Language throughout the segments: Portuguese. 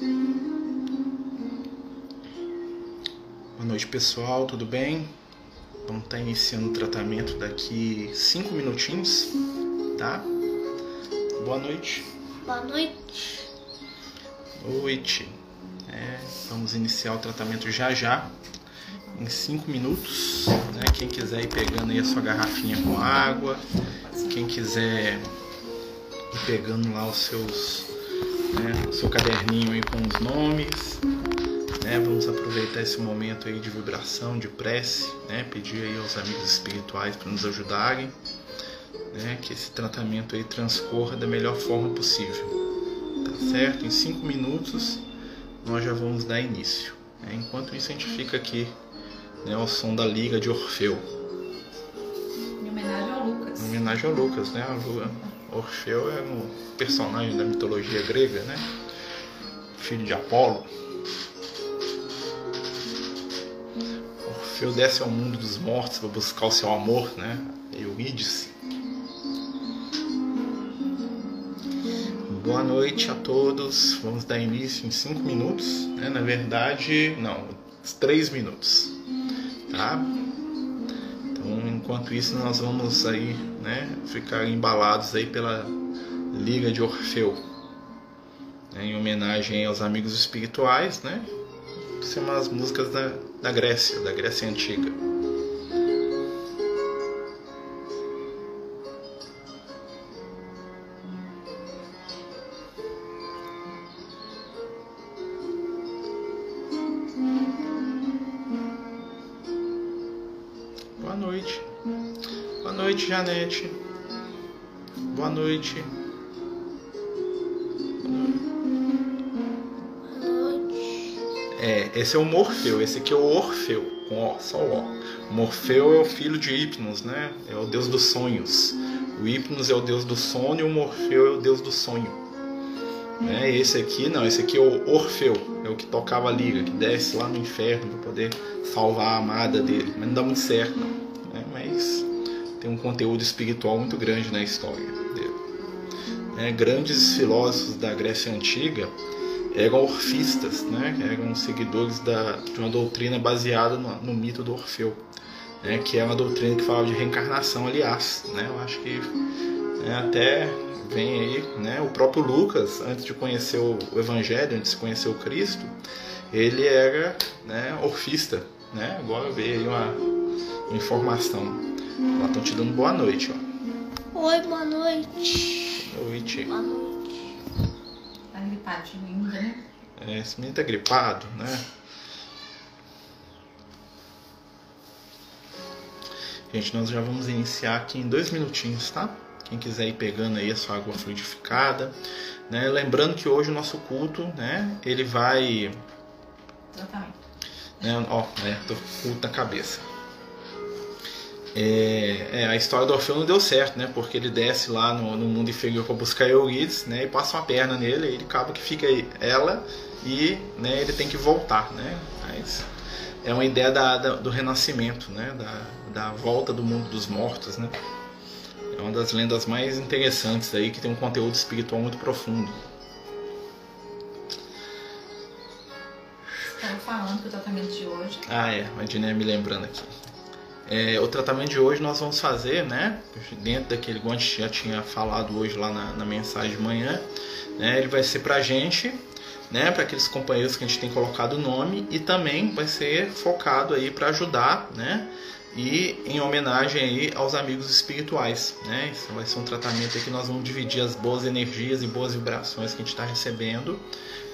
Boa noite, pessoal, tudo bem? Vamos estar iniciando o tratamento daqui cinco minutinhos, tá? Boa noite. Boa noite. Noite. É, vamos iniciar o tratamento já já, em cinco minutos. Né? Quem quiser ir pegando aí a sua garrafinha com água, quem quiser ir pegando lá os seus, né, o seu caderninho aí com os nomes. Né? Vamos aproveitar esse momento aí de vibração, de prece, né? Pedir aí aos amigos espirituais para nos ajudarem, né? Que esse tratamento aí transcorra da melhor forma possível, tá certo? Em cinco minutos nós já vamos dar início. Né? Enquanto isso a gente fica aqui, né? Ao som da Liga de Orfeu. Em homenagem ao Lucas. Em homenagem ao Lucas, né? Orfeu é um personagem da mitologia grega, né? Filho de Apolo. Orfeu desce ao mundo dos mortos para buscar o seu amor, né? Eurídice. Boa noite a todos. Vamos dar início em 5 minutos, né? Na verdade, não, 3 minutos, tá? Enquanto isso, nós vamos aí, né, ficar embalados aí pela Liga de Orfeu, né, em homenagem aos amigos espirituais, né? São umas músicas da, da Grécia, da Grécia Antiga. Janete. Boa noite. É, esse é o Morfeu, esse aqui é o Orfeu, com O, só O. Morfeu é o filho de Hipnos, né? É o deus dos sonhos. O Hipnos é o deus do sono e o Morfeu é o deus do sonho. Né? Esse aqui, não, esse aqui é o Orfeu, é o que tocava a liga, que desce lá no inferno para poder salvar a amada dele. Mas não dá muito certo, não. Né? Mas tem um conteúdo espiritual muito grande na história dele. Né? Grandes filósofos da Grécia Antiga eram orfistas, né? eram seguidores da, de uma doutrina baseada no, no mito do Orfeu, né? que é uma doutrina que falava de reencarnação, aliás. Né? Eu acho que né, até vem aí né? o próprio Lucas, antes de conhecer o, o Evangelho, antes de conhecer o Cristo, ele era né, orfista. Né? Agora veio aí uma informação. Lá estão te dando boa noite. Ó. Oi, boa noite. Boa noite. Boa noite. Tá gripadinho ainda, né? É, esse menino tá gripado, né? Gente, nós já vamos iniciar aqui em dois minutinhos, tá? Quem quiser ir pegando aí a sua água fluidificada, né? Lembrando que hoje o nosso culto, né? Ele vai, Tratamento. né? Ó, né? Tô com o culto na cabeça. É, é, a história do Orfeu não deu certo, né? Porque ele desce lá no, no mundo inferior para buscar Eurídice, né? E passa uma perna nele, e ele acaba que fica aí ela e, né? Ele tem que voltar, né? Mas é uma ideia da, da- do renascimento, né? Da, da volta do mundo dos mortos, né? É uma das lendas mais interessantes aí que tem um conteúdo espiritual muito profundo. Estava falando que o tratamento de hoje Ah, é, a Diné me lembrando aqui. É, o tratamento de hoje nós vamos fazer, né? Dentro daquele gente já tinha falado hoje lá na, na mensagem de manhã, né? Ele vai ser pra gente, né? Para aqueles companheiros que a gente tem colocado o nome e também vai ser focado aí para ajudar, né? E em homenagem aí aos amigos espirituais, né? Isso vai ser um tratamento aí que nós vamos dividir as boas energias e boas vibrações que a gente está recebendo,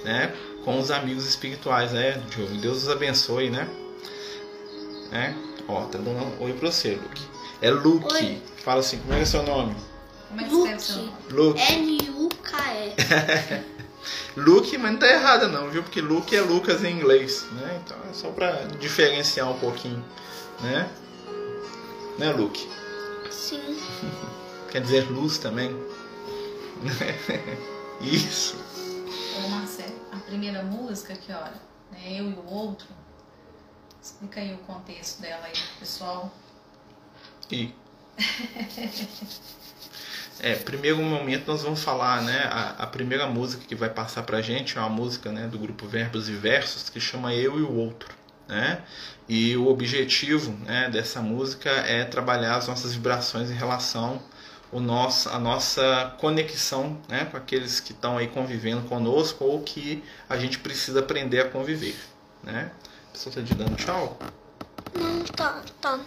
né? Com os amigos espirituais, né? Deus os abençoe, né? né? Ó, tá dando um oi pra você, Luke. É Luke. Oi. Fala assim, como é, que é seu nome? Como é que escreve seu Luke. nome? Luke. L-U-K-E. Luke, mas não tá errado não, viu? Porque Luke é Lucas em inglês, né? Então é só pra diferenciar um pouquinho, né? Né, Luke? Sim. Quer dizer luz também? Isso. Ô Marcelo, a primeira música, que hora? É Eu e o Outro. Explica aí o contexto dela aí pessoal. E É, primeiro momento nós vamos falar, né? A, a, primeira música que vai passar pra gente é uma música né, do grupo Verbos e Versos que chama Eu e o Outro, né? E o objetivo né, dessa música é trabalhar as nossas vibrações em relação o nosso, a nossa conexão né, com aqueles que estão aí convivendo conosco ou que a gente precisa aprender a conviver. Né? Pessoa está te dando tchau? Não, tá, tá.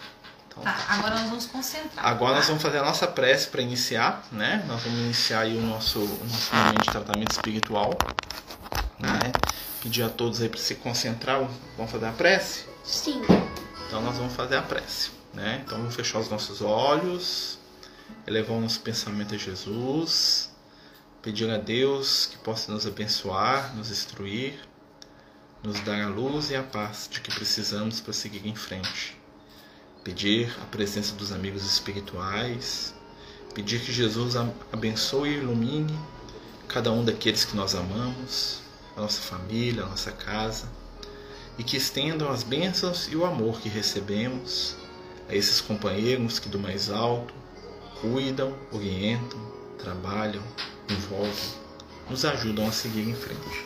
Então, tá, agora nós vamos concentrar. Agora nós vamos fazer a nossa prece para iniciar, né? Nós vamos iniciar aí o nosso, o nosso momento de tratamento espiritual, né? Pedir a todos aí para se concentrar. Vamos fazer a prece? Sim. Então nós vamos fazer a prece, né? Então vamos fechar os nossos olhos, elevar o nosso pensamento a Jesus, pedir a Deus que possa nos abençoar, nos instruir, nos dar a luz e a paz de que precisamos para seguir em frente. Pedir a presença dos amigos espirituais, pedir que Jesus abençoe e ilumine cada um daqueles que nós amamos, a nossa família, a nossa casa, e que estendam as bênçãos e o amor que recebemos a esses companheiros que do mais alto cuidam, orientam, trabalham, envolvem, nos ajudam a seguir em frente.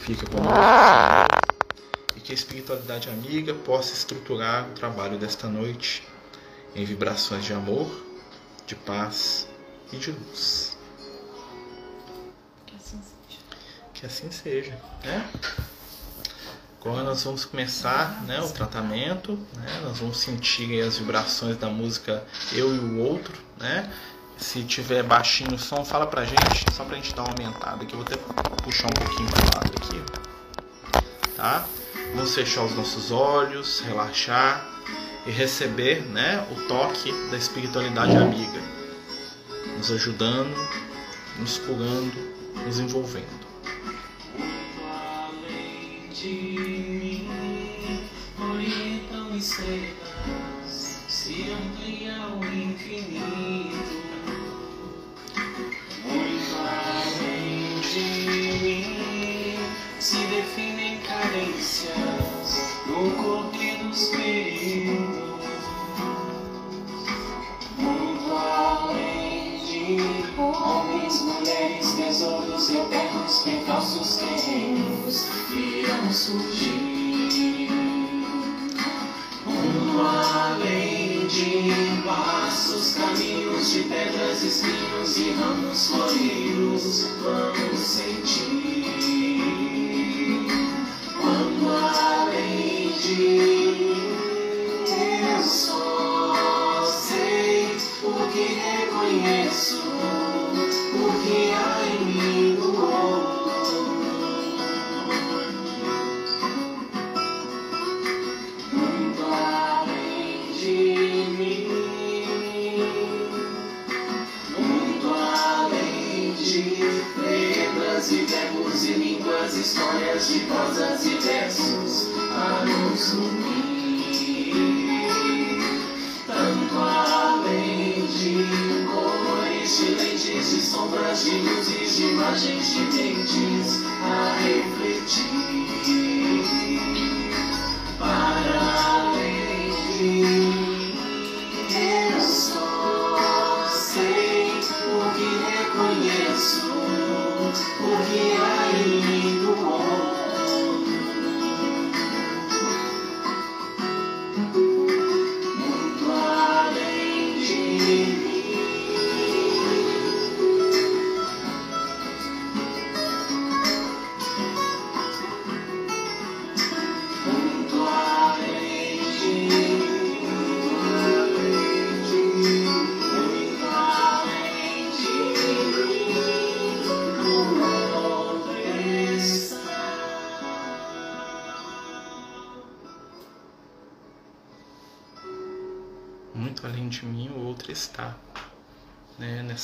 Fica conosco e que a espiritualidade amiga possa estruturar o trabalho desta noite em vibrações de amor, de paz e de luz. Que assim seja. Que assim seja, né? Agora nós vamos começar né, o tratamento, né? nós vamos sentir as vibrações da música Eu e o Outro. Né? Se tiver baixinho o som, fala pra gente, só pra gente dar uma aumentada aqui. Eu vou até puxar um pouquinho pro lado aqui. Tá? Vamos fechar os nossos olhos, relaxar e receber né, o toque da espiritualidade amiga, nos ajudando, nos curando, nos envolvendo se o infinito. Homens, mulheres, tesouros eternos, falsos terrenos irão surgir. Muito além de passos, caminhos de pedras, espinhos e ramos floridos, vamos sentir.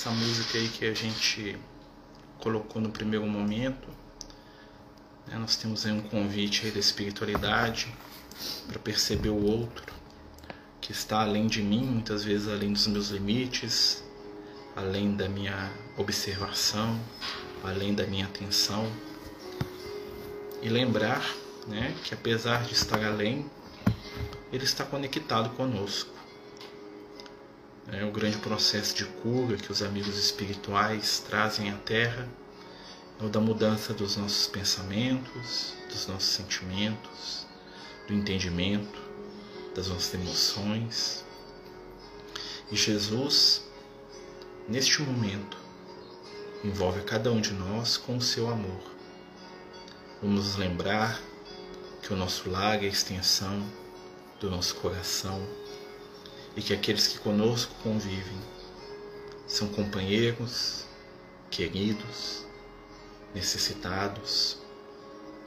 Nessa música aí que a gente colocou no primeiro momento, né? nós temos aí um convite aí da espiritualidade para perceber o outro que está além de mim, muitas vezes além dos meus limites, além da minha observação, além da minha atenção. E lembrar né, que apesar de estar além, ele está conectado conosco. É o grande processo de cura que os amigos espirituais trazem à Terra é o da mudança dos nossos pensamentos, dos nossos sentimentos, do entendimento, das nossas emoções. E Jesus, neste momento, envolve a cada um de nós com o seu amor. Vamos nos lembrar que o nosso lar é a extensão do nosso coração e que aqueles que conosco convivem são companheiros, queridos, necessitados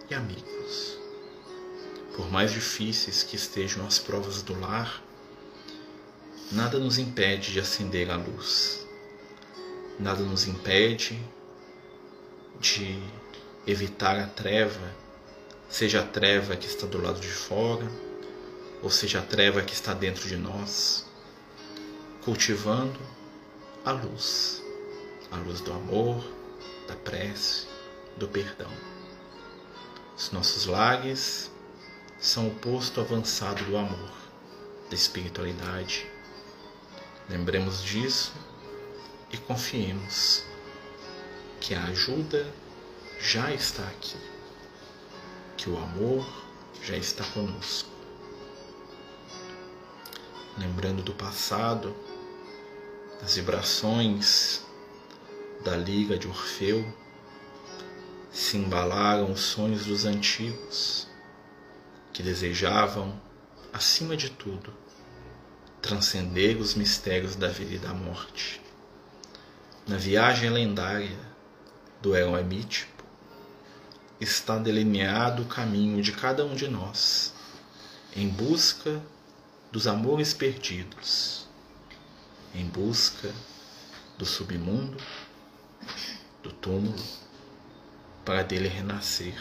e amigos. Por mais difíceis que estejam as provas do lar, nada nos impede de acender a luz, nada nos impede de evitar a treva, seja a treva que está do lado de fora, ou seja a treva que está dentro de nós, cultivando a luz, a luz do amor, da prece, do perdão. Os nossos lares são o posto avançado do amor, da espiritualidade. Lembremos disso e confiemos que a ajuda já está aqui, que o amor já está conosco. Lembrando do passado, das vibrações da liga de Orfeu, se embalaram os sonhos dos antigos, que desejavam, acima de tudo, transcender os mistérios da vida e da morte. Na viagem lendária do herói mítico, está delineado o caminho de cada um de nós, em busca dos amores perdidos, em busca do submundo, do túmulo, para dele renascer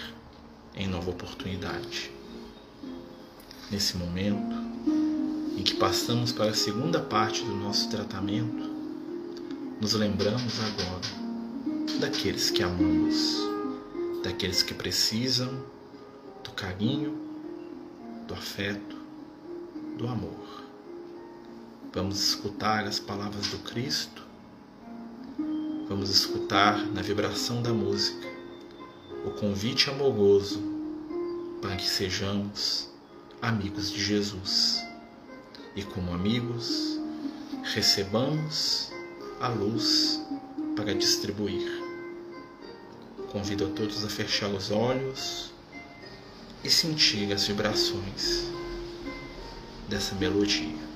em nova oportunidade. Nesse momento em que passamos para a segunda parte do nosso tratamento, nos lembramos agora daqueles que amamos, daqueles que precisam do carinho, do afeto, do amor. Vamos escutar as palavras do Cristo, vamos escutar na vibração da música o convite amoroso para que sejamos amigos de Jesus e, como amigos, recebamos a luz para distribuir. Convido a todos a fechar os olhos e sentir as vibrações dessa melodia.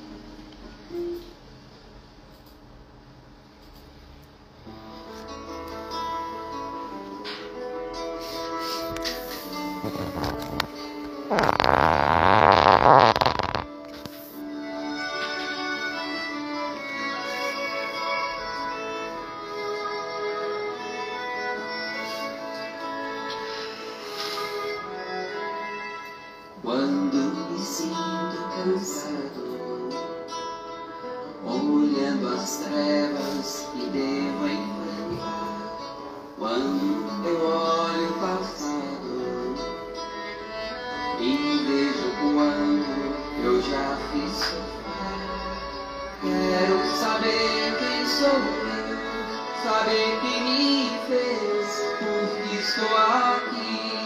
Estou aqui.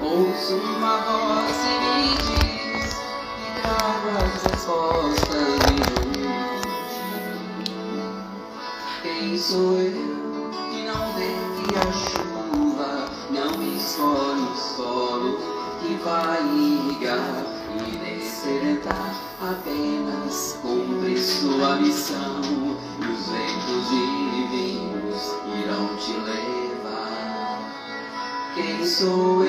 Ouço uma voz e me diz que trago as respostas de. Quem sou eu que não vê que a chuva não escolhe o solo que vai irrigar e descerentar apenas cumpre sua missão. Os ventos divinos irão te levar. Quem sou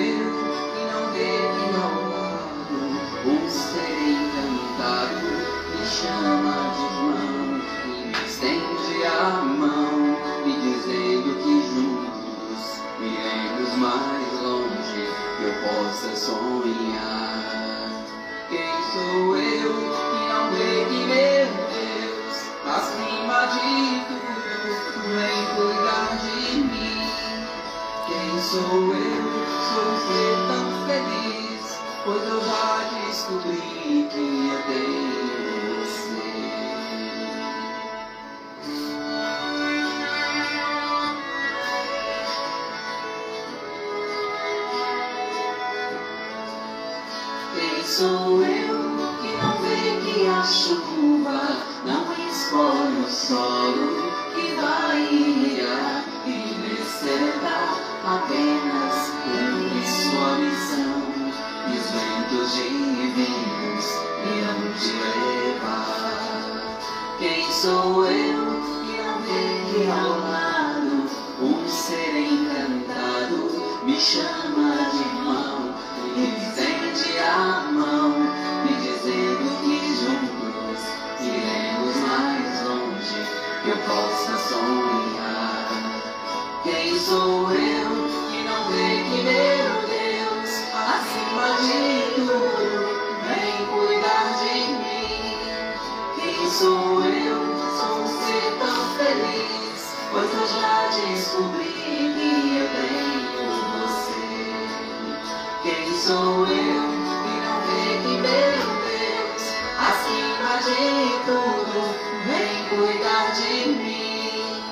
sou eu que não vê que meu Deus acima de tudo vem cuidar de mim?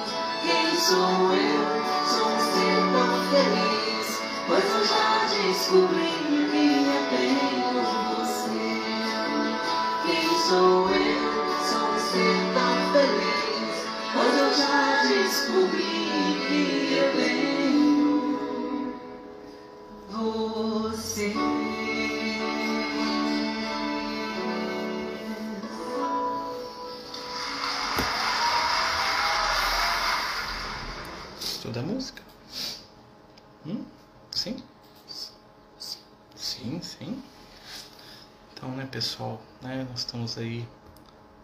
Quem sou eu? Sou tão feliz, pois eu já descobri que eu tenho você. Quem sou eu? Da música? Hum? Sim? Sim, sim. Então, né, pessoal, né, nós estamos aí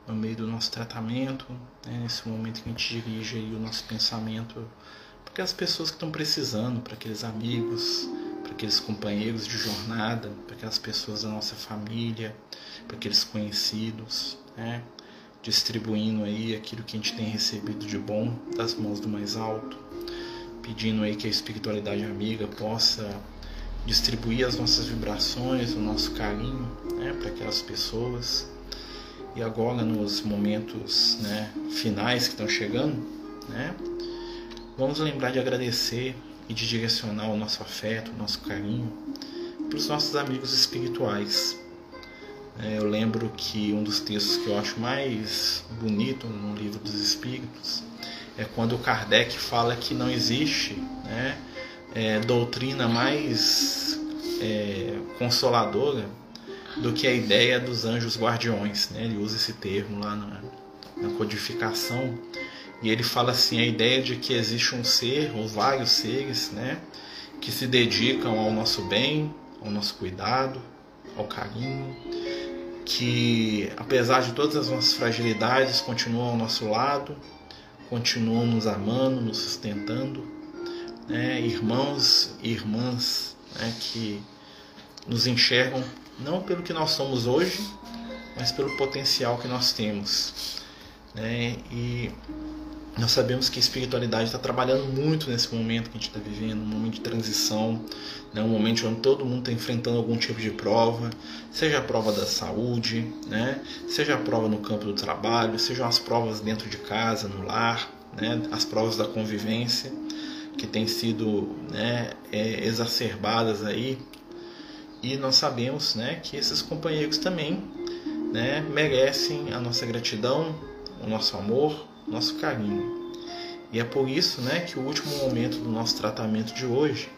no meio do nosso tratamento, né, nesse momento que a gente dirige aí o nosso pensamento para aquelas pessoas que estão precisando, para aqueles amigos, para aqueles companheiros de jornada, para aquelas pessoas da nossa família, para aqueles conhecidos, né, distribuindo aí aquilo que a gente tem recebido de bom das mãos do mais alto, pedindo aí que a espiritualidade amiga possa distribuir as nossas vibrações, o nosso carinho né, para aquelas pessoas. E agora, nos momentos né, finais que estão chegando, né, vamos lembrar de agradecer e de direcionar o nosso afeto, o nosso carinho para os nossos amigos espirituais. É, eu lembro que um dos textos que eu acho mais bonito no livro dos Espíritos é quando Kardec fala que não existe né, é, doutrina mais é, consoladora do que a ideia dos anjos guardiões. Né? Ele usa esse termo lá na, na codificação e ele fala assim a ideia de que existe um ser ou vários seres, né, que se dedicam ao nosso bem, ao nosso cuidado, ao carinho, que apesar de todas as nossas fragilidades continuam ao nosso lado, continuam nos amando, nos sustentando, né, irmãos e irmãs né, que nos enxergam não pelo que nós somos hoje, mas pelo potencial que nós temos. Né? E nós sabemos que a espiritualidade está trabalhando muito nesse momento que a gente está vivendo, um momento de transição, né? um momento onde todo mundo está enfrentando algum tipo de prova, seja a prova da saúde, né? seja a prova no campo do trabalho, sejam as provas dentro de casa, no lar, né? as provas da convivência, que têm sido né, é, exacerbadas aí. E nós sabemos né, que esses companheiros também né, merecem a nossa gratidão, o nosso amor, nosso carinho. E é por isso né, que o último momento do nosso tratamento de hoje,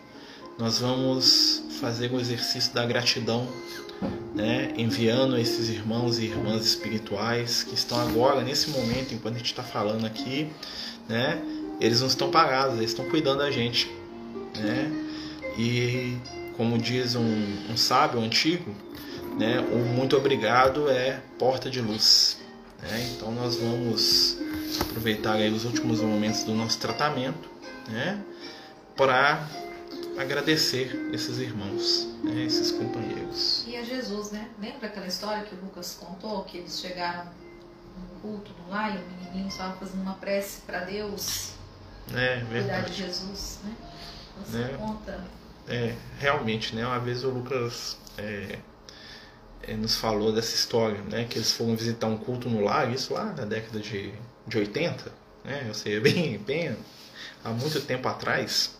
nós vamos fazer o exercício da gratidão, né, enviando esses irmãos e irmãs espirituais que estão agora, nesse momento, enquanto a gente está falando aqui, né, eles não estão parados, eles estão cuidando da gente. Né? E como diz um, um sábio antigo, né, o muito obrigado é porta de luz. Né? Então nós vamos aproveitar aí os últimos momentos do nosso tratamento né, para agradecer esses irmãos, né, esses companheiros. E a Jesus, né? Lembra aquela história que o Lucas contou, que eles chegaram no culto no lá e o menininho estava fazendo uma prece para Deus É cuidar de verdade. Jesus, né? Você Né? conta. É, realmente, né? Uma vez o Lucas é, é, nos falou dessa história, né? Que eles foram visitar um culto no lar, isso lá na década de, de 80, né? Ou seja, bem, bem há muito tempo atrás.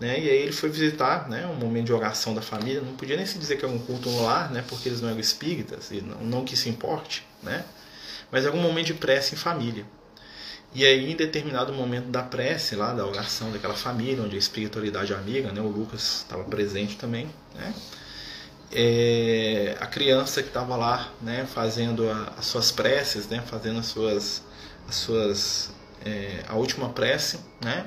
Né? E aí ele foi visitar né, um momento de oração da família. Não podia nem se dizer que era um culto no lar, né, porque eles não eram espíritas, e não, não que se importe, né? mas era um momento de prece em família. E aí, em determinado momento da prece, lá da oração daquela família, onde a espiritualidade amiga, né, o Lucas estava presente também, né, é, a criança que estava lá, né, fazendo a, as suas preces, né, fazendo as suas, as suas, é, a última prece, né,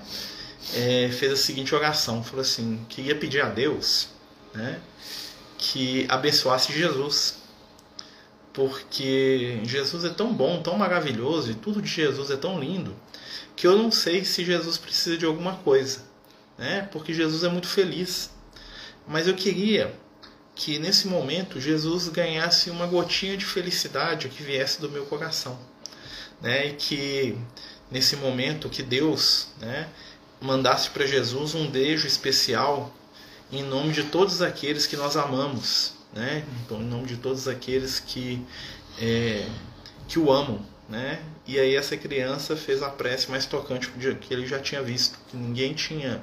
é, fez a seguinte oração, falou assim, queria pedir a Deus, né, que abençoasse Jesus, porque Jesus é tão bom, tão maravilhoso e tudo de Jesus é tão lindo que eu não sei se Jesus precisa de alguma coisa, né? Porque Jesus é muito feliz. Mas eu queria que nesse momento Jesus ganhasse uma gotinha de felicidade que viesse do meu coração, né? E que nesse momento que Deus, né, mandasse para Jesus um beijo especial em nome de todos aqueles que nós amamos, né? Então, em nome de todos aqueles que, é, que o amam, né? E aí essa criança fez a prece mais tocante que ele já tinha visto, que ninguém tinha,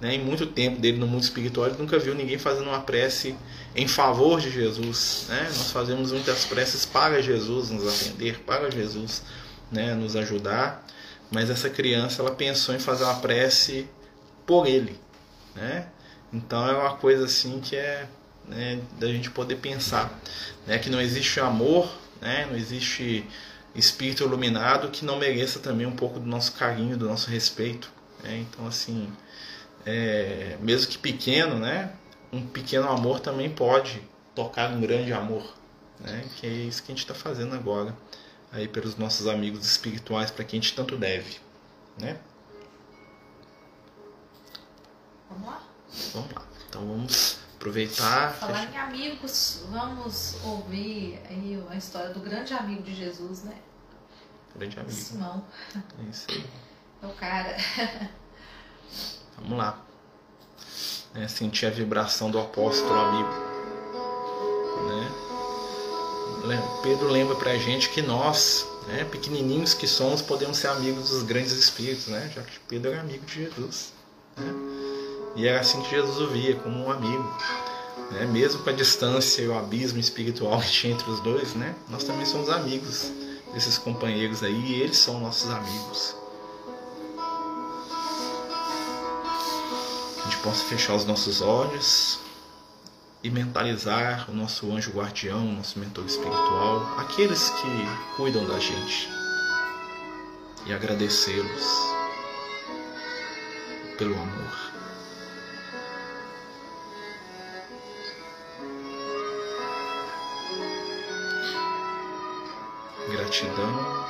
né, em muito tempo dele no mundo espiritual, ele nunca viu ninguém fazendo uma prece em favor de Jesus, né? Nós fazemos muitas preces para Jesus nos atender, para Jesus, né, nos ajudar, mas essa criança ela pensou em fazer uma prece por ele, né? Então é uma coisa assim que é né, da gente poder pensar né, que não existe amor, né, não existe espírito iluminado que não mereça também um pouco do nosso carinho, do nosso respeito. Né? Então, assim, é, mesmo que pequeno, né, um pequeno amor também pode tocar um grande amor, né, que é isso que a gente está fazendo agora aí pelos nossos amigos espirituais para quem a gente tanto deve, né? Vamos lá? Vamos lá. Então vamos aproveitar. Falar em amigos, vamos ouvir aí a história do grande amigo de Jesus, né? Grande amigo. Simão. É isso aí. É o cara. Vamos lá. É, sentir a vibração do apóstolo amigo. Né? Pedro lembra pra gente que nós, né, pequenininhos que somos, podemos ser amigos dos grandes espíritos, né? já que Pedro era amigo de Jesus. Né? E era assim que Jesus o via, como um amigo. Né? Mesmo com a distância e o abismo espiritual que tinha entre os dois, né? nós também somos amigos desses companheiros aí e eles são nossos amigos. Possa fechar os nossos olhos e mentalizar o nosso anjo guardião, nosso mentor espiritual, aqueles que cuidam da gente e agradecê-los pelo amor. Gratidão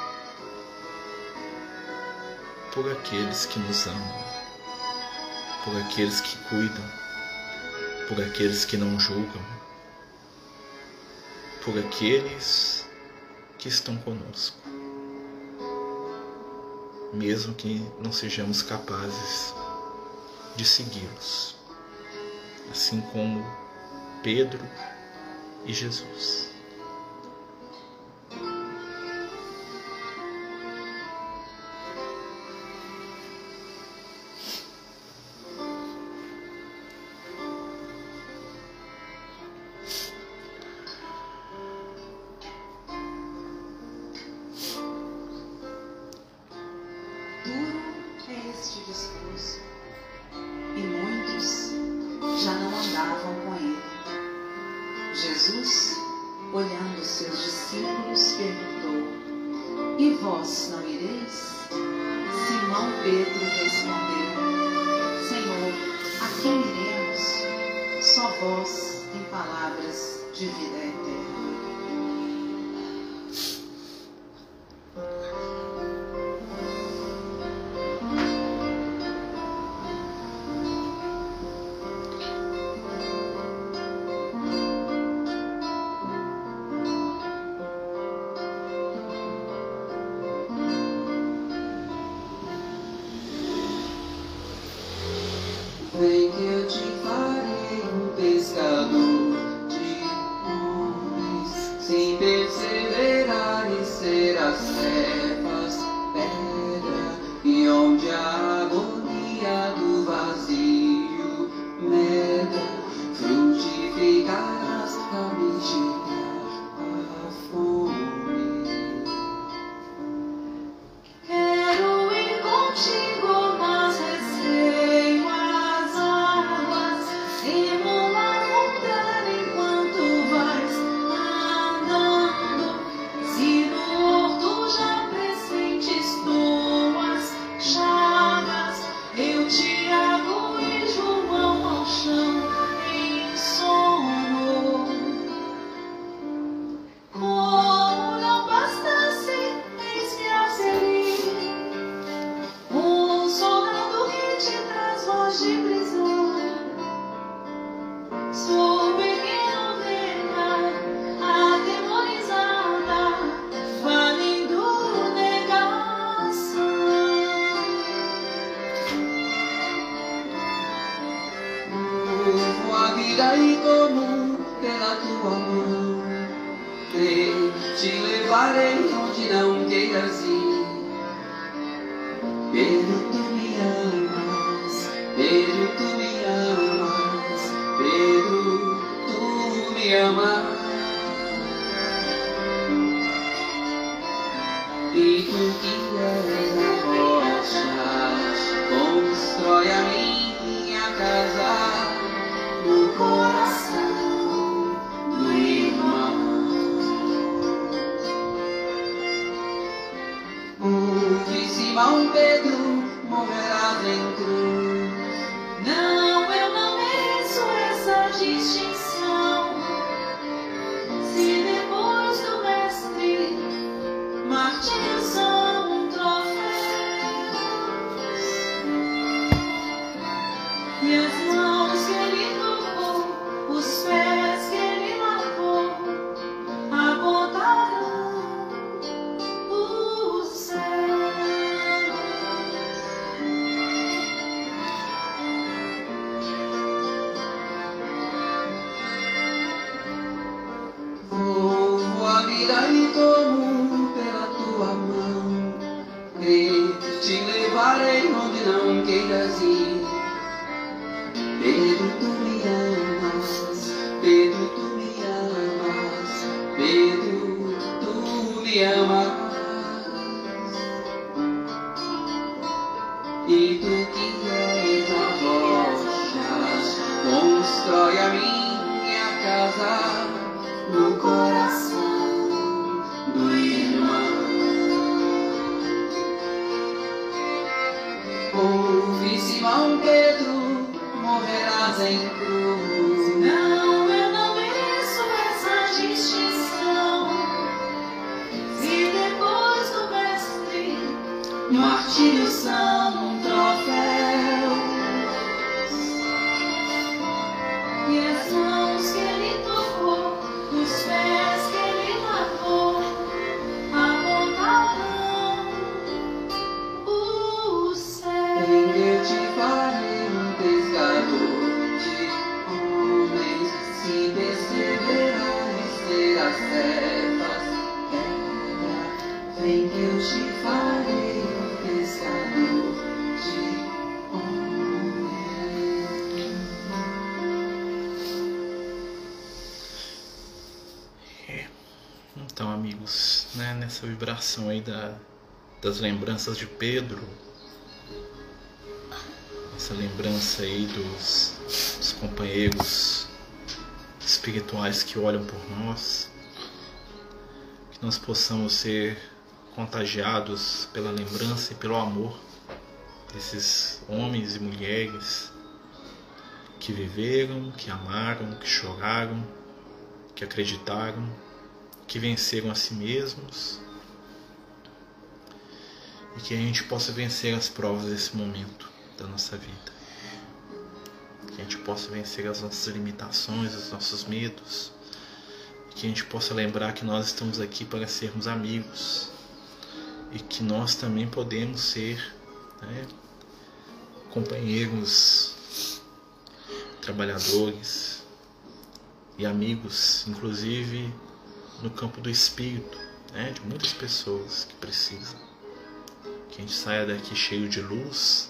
por aqueles que nos amam, por aqueles que cuidam, por aqueles que não julgam, por aqueles que estão conosco, mesmo que não sejamos capazes de segui-los, assim como Pedro e Jesus. Jesus, olhando seus discípulos, perguntou: E vós não ireis? Simão Pedro respondeu: Senhor, a quem iremos? Só vós tem palavras de vida eterna. وما não vibração aí da, das lembranças de Pedro, essa lembrança aí dos, dos companheiros espirituais que olham por nós, que nós possamos ser contagiados pela lembrança e pelo amor desses homens e mulheres que viveram, que amaram, que choraram, que acreditaram que venceram a si mesmos e que a gente possa vencer as provas desse momento da nossa vida. Que a gente possa vencer as nossas limitações, os nossos medos. Que a gente possa lembrar que nós estamos aqui para sermos amigos e que nós também podemos ser né, companheiros, trabalhadores e amigos, inclusive no campo do espírito, né, de muitas pessoas que precisam. Que a gente saia daqui cheio de luz,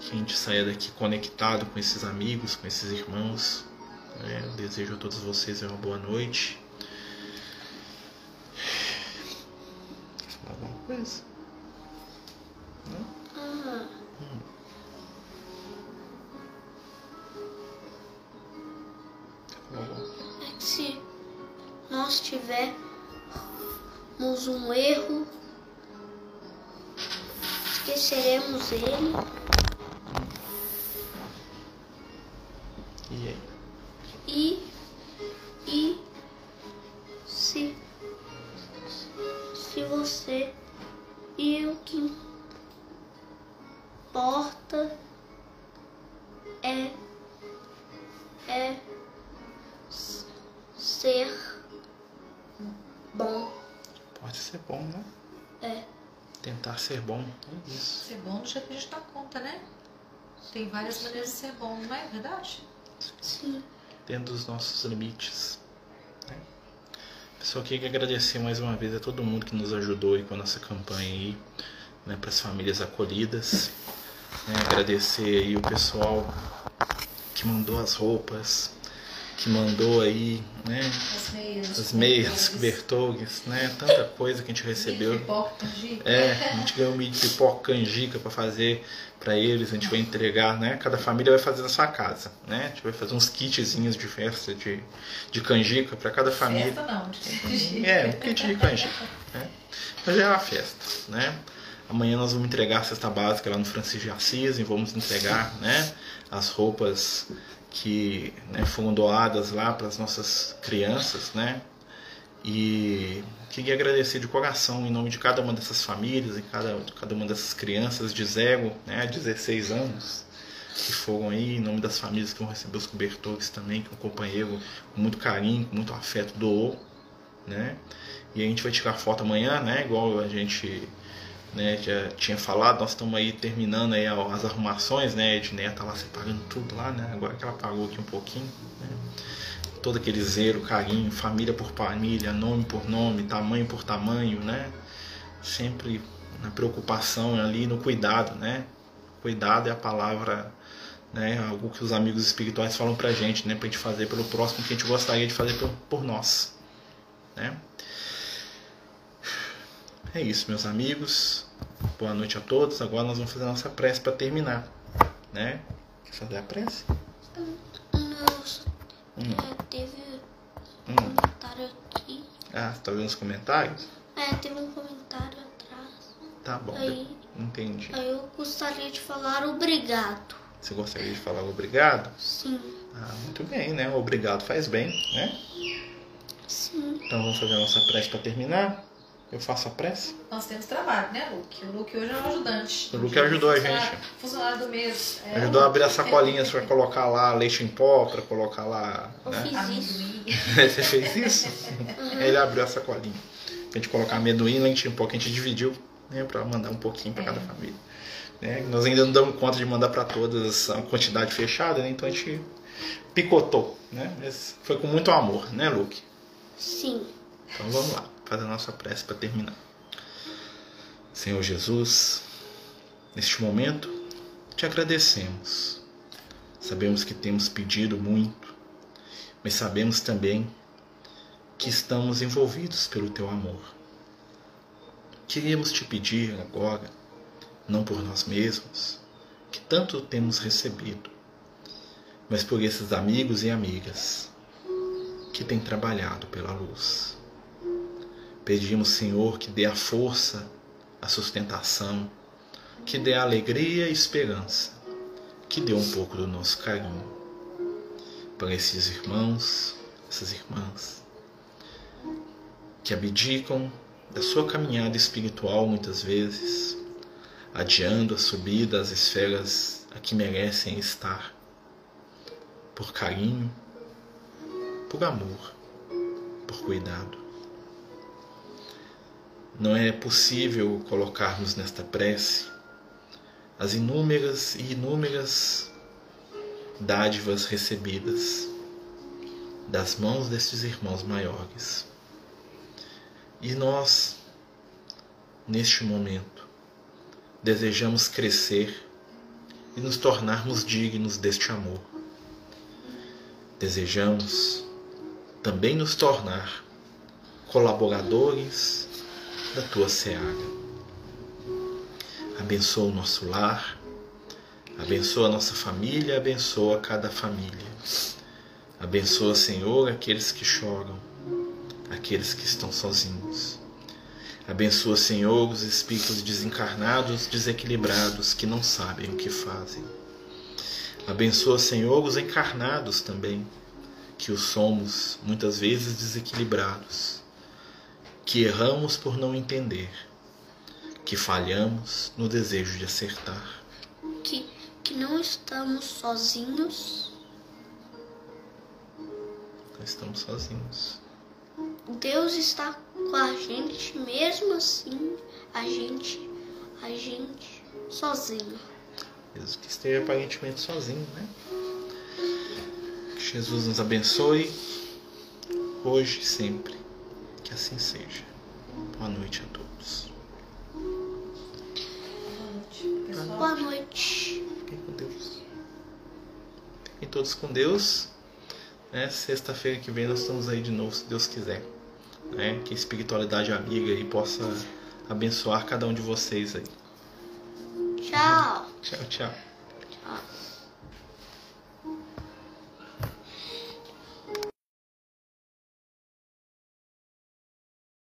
que a gente saia daqui conectado com esses amigos, com esses irmãos. né. Desejo a todos vocês uma boa noite. Falar alguma coisa? Ah, esqueceremos ele E aí? e e se se você e o que importa é é ser bom Pode ser bom, né? é Tentar ser bom. É isso. Ser bom do jeito que a gente dá conta, né? Tem várias maneiras de ser bom, não é verdade? Sim. dentro dos nossos limites. Né? Pessoal, queria agradecer mais uma vez a todo mundo que nos ajudou aí com a nossa campanha aí, né, para as famílias acolhidas. Né? Agradecer aí o pessoal que mandou as roupas, que mandou aí, né, As meias. as meias, cobertores, né, tanta coisa que a gente recebeu. Pipoca, canjica. É, a gente ganhou milho de pipoca, canjica para fazer para eles, a gente vai entregar, né? Cada família vai fazer na sua casa, né? A gente vai fazer uns kitzinhos de festa de, de canjica para cada família. Festa não, de canjica. É, um kit de canjica, né? Mas já é uma festa, né? Amanhã nós vamos entregar a cesta básica lá no Francisco de Assis e vamos entregar, né? As roupas que né, foram doadas lá para as nossas crianças, né? E queria agradecer de coração em nome de cada uma dessas famílias e cada, cada uma dessas crianças de 0 né, a 16 anos que foram aí, em nome das famílias que vão receber os cobertores também, que o companheiro com muito carinho, com muito afeto doou, né? E a gente vai tirar foto amanhã, né? Igual a gente né, já tinha falado, nós estamos aí terminando aí as arrumações, né? A tá lá separando tudo lá, né? Agora que ela parou aqui um pouquinho, né? Todo aquele zelo, carinho, família por família, nome por nome, tamanho por tamanho, né? Sempre na preocupação ali, no cuidado, né? Cuidado é a palavra, né? Algo que os amigos espirituais falam pra gente, né? Pra gente fazer pelo próximo que a gente gostaria de fazer por, por nós, né? É isso, meus amigos. Boa noite a todos. Agora nós vamos fazer a nossa prece para terminar, né? Quer fazer a prece? Nossa, Hum, é, teve um hum. comentário aqui. Ah, você tá vendo os comentários? É, teve um comentário atrás. Tá bom, Aí, entendi. aí eu gostaria de falar obrigado. Você gostaria de falar obrigado? Sim, Ah, muito bem, né? Obrigado faz bem, né? sim. Então vamos fazer a nossa prece para terminar. Eu faço a prece? Nós temos trabalho, né, Luke? O Luke hoje é um ajudante. O Luke ajudou a gente. Funcionário do mês. É, Ajudou a abrir as sacolinhas para colocar lá leite em pó, para colocar lá. Eu Né? fiz isso. Você fez isso? Ele abriu a sacolinha. A gente colocar amendoim, leite em pó que a gente dividiu, né, para mandar um pouquinho para cada É. família. Né? Nós ainda não damos conta de mandar para todas a quantidade fechada, né? então a gente picotou, né? Mas foi com muito amor, né, Luke? Sim. Então vamos lá, fazer a nossa prece para terminar. Senhor Jesus, neste momento te agradecemos. Sabemos que temos pedido muito, mas sabemos também que estamos envolvidos pelo teu amor. Queríamos te pedir agora, não por nós mesmos, que tanto temos recebido, mas por esses amigos e amigas que têm trabalhado pela luz. Pedimos, Senhor, que dê a força, a sustentação, que dê a alegria e esperança, que dê um pouco do nosso carinho para esses irmãos, essas irmãs, que abdicam da sua caminhada espiritual muitas vezes, adiando a subida às esferas a que merecem estar, por carinho, por amor, por cuidado. Não é possível colocarmos nesta prece as inúmeras e inúmeras dádivas recebidas das mãos destes irmãos maiores. E nós, neste momento, desejamos crescer e nos tornarmos dignos deste amor. Desejamos também nos tornar colaboradores da tua seara. Abençoa o nosso lar, abençoa a nossa família, abençoa cada família. Abençoa, Senhor, aqueles que choram, aqueles que estão sozinhos. Abençoa, Senhor, os espíritos desencarnados, desequilibrados, que não sabem o que fazem. Abençoa, Senhor, os encarnados também, que o somos, muitas vezes desequilibrados, que erramos por não entender, que falhamos no desejo de acertar. Que, que não estamos sozinhos. Nós estamos sozinhos. Deus está com a gente, mesmo assim, a gente, a gente sozinho. Mesmo que esteja aparentemente sozinho, né? Jesus nos abençoe hoje e sempre. Que assim seja. Boa noite a todos. Boa noite. Fiquem com Deus. Fiquem todos com Deus. Né? Sexta-feira que vem nós estamos aí de novo, se Deus quiser. Né? Que a espiritualidade amiga aí possa abençoar cada um de vocês aí. Tchau. Tchau, tchau.